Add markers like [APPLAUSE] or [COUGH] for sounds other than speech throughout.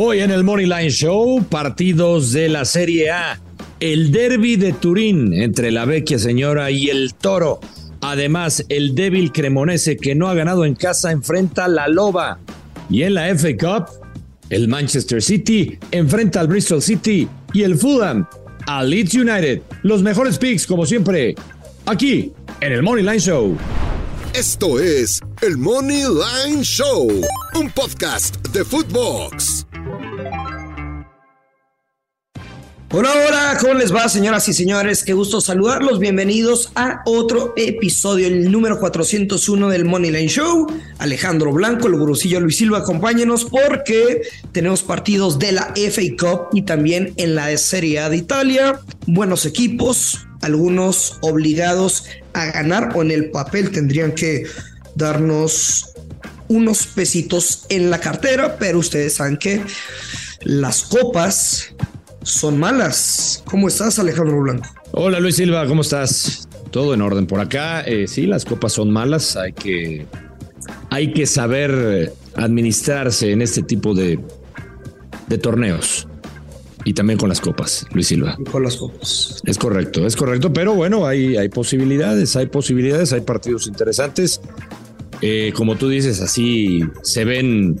Hoy en el Moneyline Show, partidos de la Serie A. El derby de Turín entre la vecchia señora y el toro. Además, el débil cremonese que no ha ganado en casa enfrenta a la loba. Y en la FA Cup, el Manchester City enfrenta al Bristol City y el Fulham al Leeds United. Los mejores picks, como siempre, aquí en el Moneyline Show. Esto es el Money Line Show, un podcast de Footbox. Hola, hola, ¿cómo les va, señoras y señores? Qué gusto saludarlos. Bienvenidos a otro episodio, el número 401 del Moneyline Show. Alejandro Blanco, el gurusillo Luis Silva, acompáñenos porque tenemos partidos de la FA Cup y también en la Serie A de Italia. Buenos equipos, algunos obligados a ganar o en el papel tendrían que darnos unos pesitos en la cartera, pero ustedes saben que las copas son malas. ¿Cómo estás, Alejandro Blanco? Hola Luis Silva, ¿cómo estás? Todo en orden por acá. Eh, sí, las copas son malas. Hay que, hay que saber administrarse en este tipo de, de torneos. Y también con las copas, Luis Silva. Con las copas. Es correcto, es correcto. Pero bueno, hay, hay posibilidades, hay posibilidades, hay partidos interesantes. Eh, como tú dices, así se ven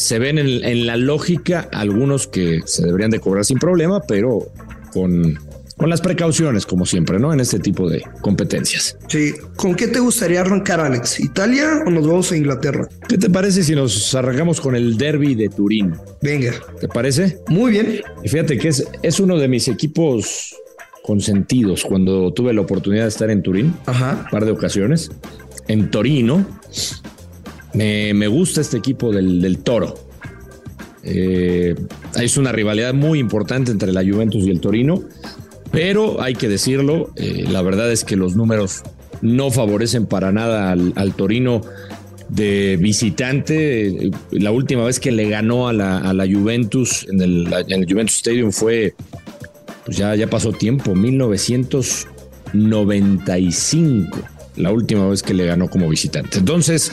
se ven en, en, la lógica algunos que se deberían de cobrar sin problema, pero con, con, las precauciones, como siempre, ¿no? En este tipo de competencias. Sí. ¿Con qué te gustaría arrancar, Alex? ¿Italia o nos vamos a Inglaterra? ¿Qué te parece si nos arrancamos con el derby de Turín? Venga. ¿Te parece? Muy bien. Y fíjate que es, es uno de mis equipos consentidos cuando tuve la oportunidad de estar en Turín, Ajá. un par de ocasiones, en Torino. Me, gusta este equipo del, del Toro. Eh, es una rivalidad muy importante entre la Juventus y el Torino, pero hay que decirlo, eh, la verdad es que los números no favorecen para nada al, al Torino de visitante. La última vez que le ganó a la, a la Juventus en el, en el, Juventus Stadium fue, pues ya, ya pasó tiempo, 1995, la última vez que le ganó como visitante. Entonces,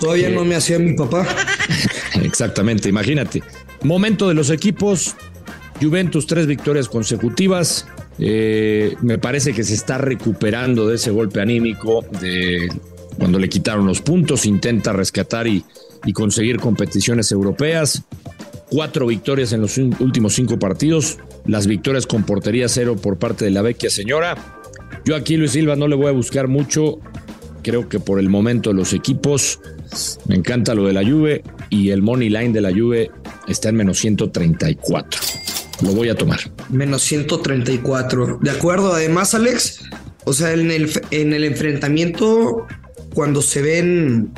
Todavía eh, no me hacía mi papá. [LAUGHS] Exactamente, imagínate. Momento de los equipos. Juventus, tres victorias consecutivas. Eh, me parece que se está recuperando de ese golpe anímico de cuando le quitaron los puntos. Intenta rescatar y, y conseguir competiciones europeas. Cuatro victorias en los últimos cinco partidos. Las victorias con portería cero por parte de la vecchia señora. Yo aquí, Luis Silva, no le voy a buscar mucho. Creo que por el momento los equipos me encanta lo de la Juve y el money line de la Juve está en menos 134. Lo voy a tomar. Menos 134. De acuerdo, además, Alex, o sea, en el, en el enfrentamiento, cuando se ven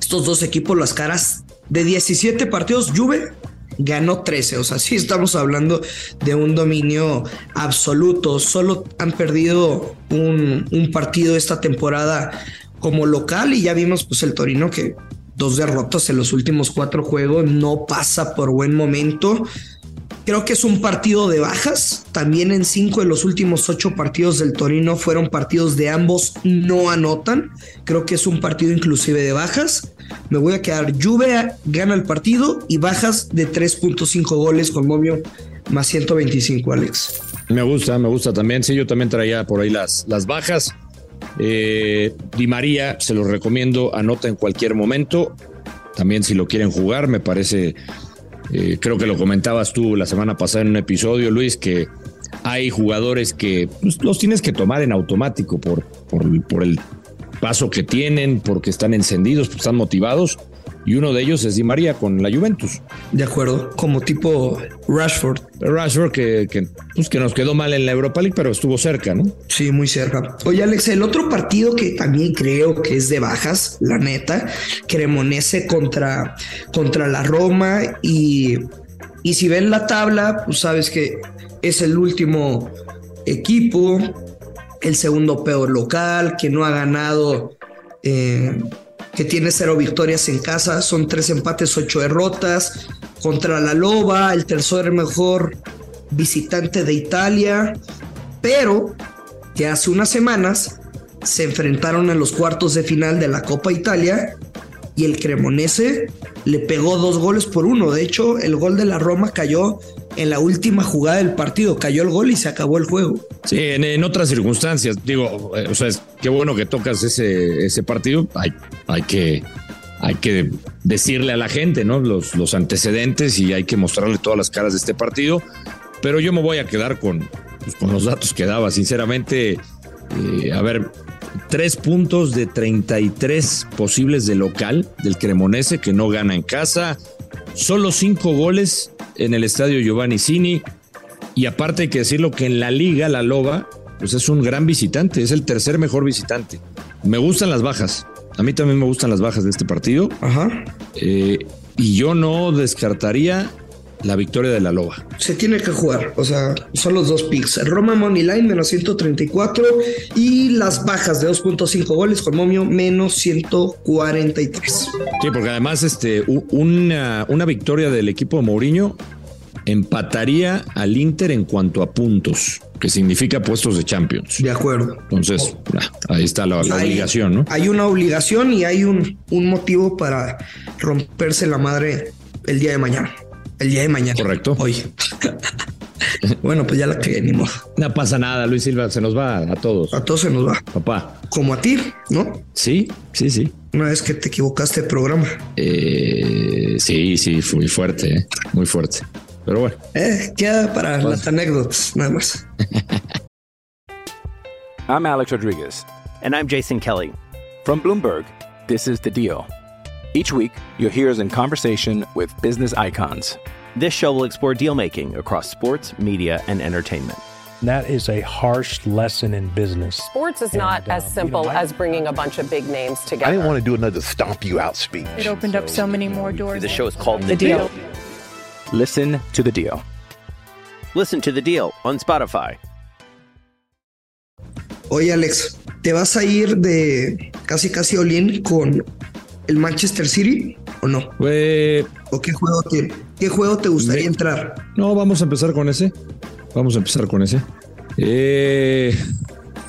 estos dos equipos las caras de 17 partidos, Juve ganó 13. O sea, sí estamos hablando de un dominio absoluto. Solo han perdido un, un partido esta temporada como local y ya vimos pues el Torino que dos derrotas en los últimos cuatro juegos no pasa por buen momento. Creo que es un partido de bajas. También en cinco de los últimos ocho partidos del Torino fueron partidos de ambos no anotan. Creo que es un partido inclusive de bajas. Me voy a quedar Juve gana el partido y bajas de 3.5 goles con momio más 125, Alex. Me gusta, me gusta también. Sí, yo también traía por ahí las, las bajas. Eh, Di María, se los recomiendo, anota en cualquier momento. También si lo quieren jugar, me parece, eh, creo que lo comentabas tú la semana pasada en un episodio, Luis, que hay jugadores que pues, los tienes que tomar en automático por, por, el paso que tienen, porque están encendidos, porque están motivados. Y uno de ellos es Di María con la Juventus. De acuerdo, como tipo Rashford. Rashford que, que, pues que nos quedó mal en la Europa League, pero estuvo cerca, ¿no? Sí, muy cerca. Oye, Alex, el otro partido que también creo que es de bajas, la neta, Cremonese contra, contra la Roma y Y si ven la tabla, pues sabes que es el último equipo, el segundo peor local, que no ha ganado, eh, que tiene cero victorias en casa, son tres empates, ocho derrotas, contra la Loba, el tercer mejor visitante de Italia, pero que hace unas semanas se enfrentaron en los cuartos de final de la Copa Italia y el Cremonese le pegó dos goles por uno. De hecho, el gol de la Roma cayó en la última jugada del partido. Cayó el gol y se acabó el juego. Sí, en, otras circunstancias, digo, eh, o sea, es, qué bueno que tocas ese, ese partido. Hay, hay que hay que decirle a la gente, ¿no? Los, los antecedentes y hay que mostrarle todas las caras de este partido. Pero yo me voy a quedar con, pues, con los datos que daba. Sinceramente, eh, a ver, tres puntos de 33 posibles de local del Cremonese que no gana en casa. Solo cinco goles en el estadio Giovanni Cini. Y aparte hay que decirlo que en la liga, la Loba, pues es un gran visitante, es el tercer mejor visitante. Me gustan las bajas. A mí también me gustan las bajas de este partido. Ajá. Eh, y yo no descartaría la victoria de la Loba. Se tiene que jugar, o sea, son los dos picks. Roma Money Line menos 134 y las bajas de 2.5 goles con Momio menos 143. Sí, porque además este, una, una victoria del equipo de Mourinho empataría al Inter en cuanto a puntos, que significa puestos de Champions. De acuerdo. Entonces, ahí está la, obligación, ¿no? Hay una obligación y hay un, un motivo para romperse la madre el día de mañana. El día de mañana. Correcto. Hoy. [LAUGHS] bueno, pues ya la que ni modo. No pasa nada, Luis Silva, se nos va a todos. A todos se nos va. Papá. Como a ti, ¿no? Sí, sí, sí. Una vez que te equivocaste de programa. Eh, sí, sí, muy fuerte, ¿eh? muy fuerte. Pero bueno. Eh, queda para pues... las anécdotas, nada más. [LAUGHS] I'm Alex Rodriguez. And I'm Jason Kelly. From Bloomberg, this is The Deal. Each week, you'll hear us in conversation with business icons. This show will explore deal making across sports, media, and entertainment. That is a harsh lesson in business. Sports is not And, as um, simple you know, I- as bringing a bunch of big names together. I didn't want to do another stomp you out speech. It opened up so many more doors. The show is called The, The Deal. Listen to the deal. Listen to The Deal on Spotify. Oye, Alex, ¿te vas a ir de casi casi all-in con el Manchester City o no? ¿O qué juego te, qué juego te gustaría entrar? no, vamos a empezar con ese. Vamos a empezar con ese. Eh,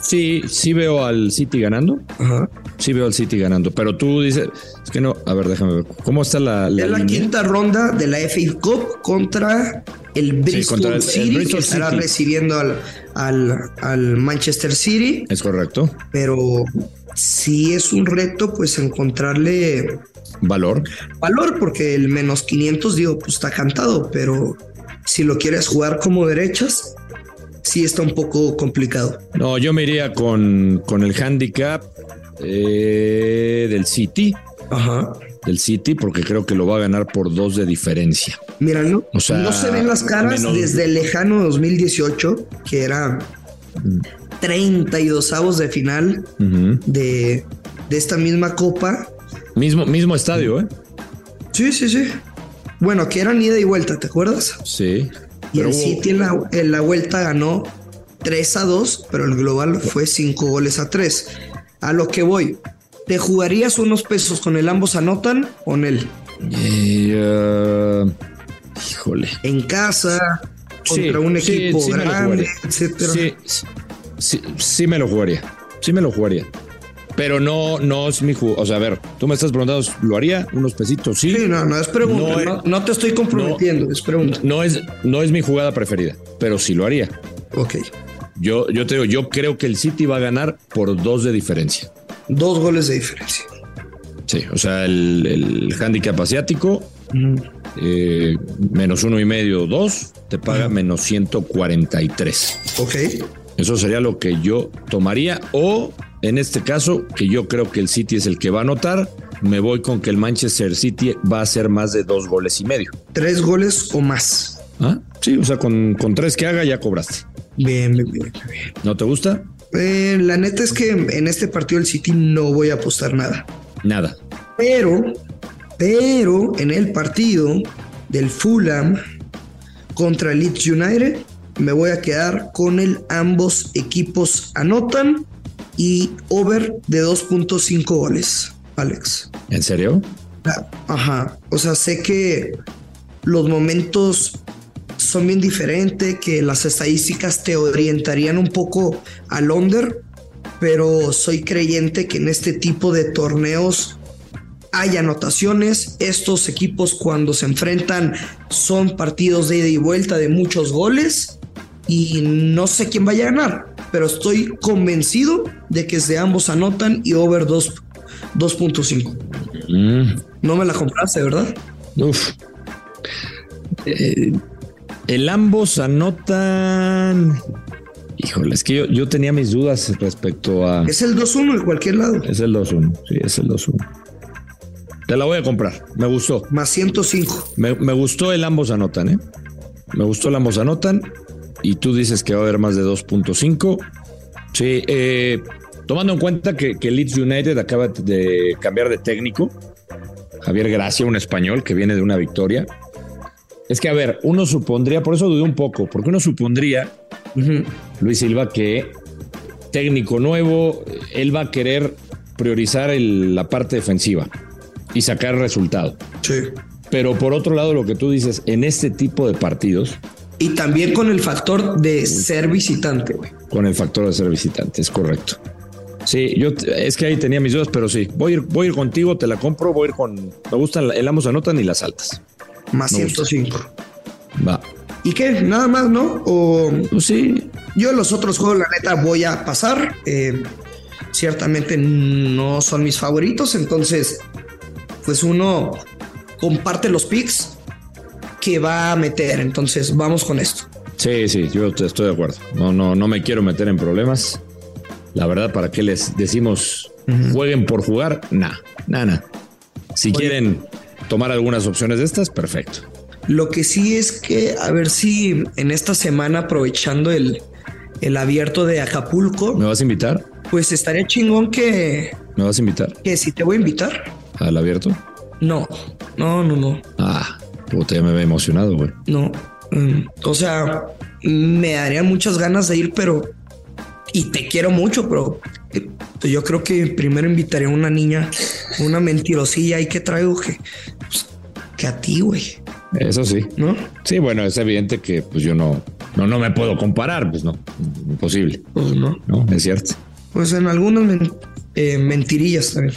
sí, sí veo al City ganando. Ajá. Sí veo al City ganando. Pero tú dices, es que no, a ver, déjame ver. ¿Cómo está la, la Es la quinta ronda de la FA Cup contra el Bristol contra el- el City, Bristol que estará City. recibiendo al, al, al Manchester City, Es correcto. pero sí es un reto pues encontrarle Valor. valor porque el menos 500 digo pues está cantado, pero si lo quieres jugar como derechas, sí está un poco complicado. No, yo me iría con, con el handicap eh, del City. Ajá. Del City, porque creo que lo va a ganar por dos de diferencia. Mira, no, O sea, no se ven las caras menos- desde el lejano 2018, que era 32 avos de final de, de esta misma copa. Mismo, mismo estadio, ¿eh? Sí, sí, sí. Bueno, que eran ida y vuelta, ¿te acuerdas? Sí. Y el hubo- City en la, en la vuelta ganó 3 a 2, pero el global fue 5 goles a 3. A lo que voy, ¿te jugarías unos pesos con el ambos anotan o en él? Eh, uh, híjole. En casa, Sí, contra un equipo sí grande, etcétera. Sí, sí, me lo jugaría. Sí me lo jugaría. Pero no, no es mi juego. O sea, a ver, tú me estás preguntando, ¿lo haría? Unos pesitos, sí. Sí, no, no es pregunta, No, no, no te estoy comprometiendo, es pregunta. No es, no es mi jugada preferida, pero sí lo haría. Ok, Yo, yo te digo, yo creo que el City va a ganar por dos de diferencia. Dos goles de diferencia. Sí, o sea, el, el handicap asiático, eh, menos uno y medio, dos, te paga menos 143. Ok, Eso sería lo que yo tomaría. O en este caso, que yo creo que el City es el que va a anotar, me voy con que el Manchester City va a hacer más de dos goles y medio. tres goles o más. ¿Ah? Sí, o sea, con, con tres que haga ya cobraste. Bien, bien. bien. ¿No te gusta? Eh, la neta es que en este partido del City no voy a apostar nada. Nada. Pero, pero en el partido del Fulham contra Leeds United. Me voy a quedar con el ambos equipos anotan y over de 2.5 goles, Alex. ¿En serio? Ajá. O sea, sé que los momentos son bien diferentes, que las estadísticas te orientarían un poco al under, pero soy creyente que en este tipo de torneos hay anotaciones. Estos equipos cuando se enfrentan son partidos de ida y vuelta de muchos goles y no sé quién vaya a ganar, pero estoy convencido de que de ambos anotan y over 2.5. Mm. No me la compraste, ¿verdad? Uf. Eh, el ambos anotan. Híjole, es que yo, yo, tenía mis dudas respecto a. Es el 2-1 en cualquier lado. Es el 2-1, sí, es el 2-1. Te la voy a comprar, me gustó. Más 105. Me, me, gustó el ambos anotan, ¿eh? Me gustó el ambos anotan. Y tú dices que va a haber más de 2.5. Sí, eh, tomando en cuenta que, que Leeds United acaba de cambiar de técnico. Javier Gracia, un español que viene de una victoria. Es que, a ver, uno supondría, por eso dudé un poco, porque uno supondría, Luis Silva, que técnico nuevo, él va a querer priorizar la parte defensiva y sacar resultado. Sí. Pero por otro lado, lo que tú dices, en este tipo de partidos. Y también con el factor de ser visitante, güey. Con el factor de ser visitante, es correcto. Sí, yo es que ahí tenía mis dudas, pero sí, voy a ir, voy a ir contigo, te la compro, voy a ir con. Me gustan el ambos anotan y las altas más 105. Va. ¿Y qué? Nada más, ¿no? O pues sí. Yo los otros juegos, la neta, voy a pasar. Eh, ciertamente no son mis favoritos, entonces, pues uno comparte los picks que va a meter. Entonces, vamos con esto. Sí, sí, yo estoy de acuerdo. No, no, no me quiero meter en problemas. La verdad, ¿para qué les decimos jueguen por jugar? Nah, nada. Si quieren tomar algunas opciones de estas, perfecto. Lo que sí es que a ver si en esta semana, aprovechando el, el abierto de Acapulco. ¿Me vas a invitar? Pues estaría chingón que. ¿Me vas a invitar? Que si te voy a invitar. ¿Al abierto? No, no, no, no. Ah, puta, ya me había emocionado, güey. No. Mm, o sea, me darían muchas ganas de ir, pero. Y te quiero mucho, pero eh, yo creo que primero invitaría a una niña, una mentirosilla y que traigo que que a ti, güey. Eso sí. ¿No? Sí, bueno, es evidente que pues yo no, no, no me puedo comparar, pues no, imposible. Pues no. No, es cierto. Pues en algunas eh, mentirillas también.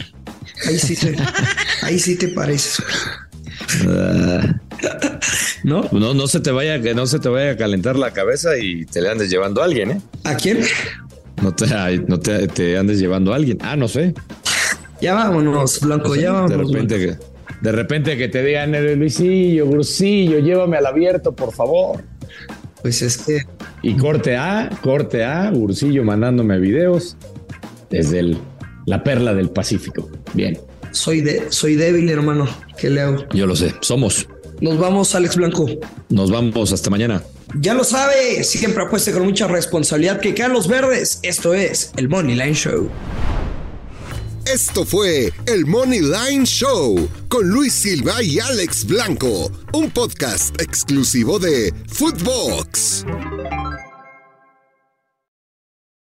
Ahí sí te, [LAUGHS] ahí sí te pareces. Ah. ¿No? No, no se te vaya, que no se te vaya a calentar la cabeza y te le andes llevando a alguien, ¿eh? ¿A quién? No te, no te, te andes llevando a alguien. Ah, no sé. Ya vámonos, Blanco, ya vámonos. De repente que de repente que te digan, Luisillo, Brusillo, llévame al abierto, por favor. Pues es que. Y corte A, corte A, Ursillo mandándome videos desde el, la perla del Pacífico. Bien. Soy, de, soy débil, hermano. ¿Qué le hago? Yo lo sé, somos. Nos vamos, Alex Blanco. Nos vamos, hasta mañana. Ya lo sabe, siempre apueste con mucha responsabilidad que quedan los verdes. Esto es el Money Line Show. Esto fue el Money Line Show con Luis Silva y Alex Blanco, un podcast exclusivo de Footbox.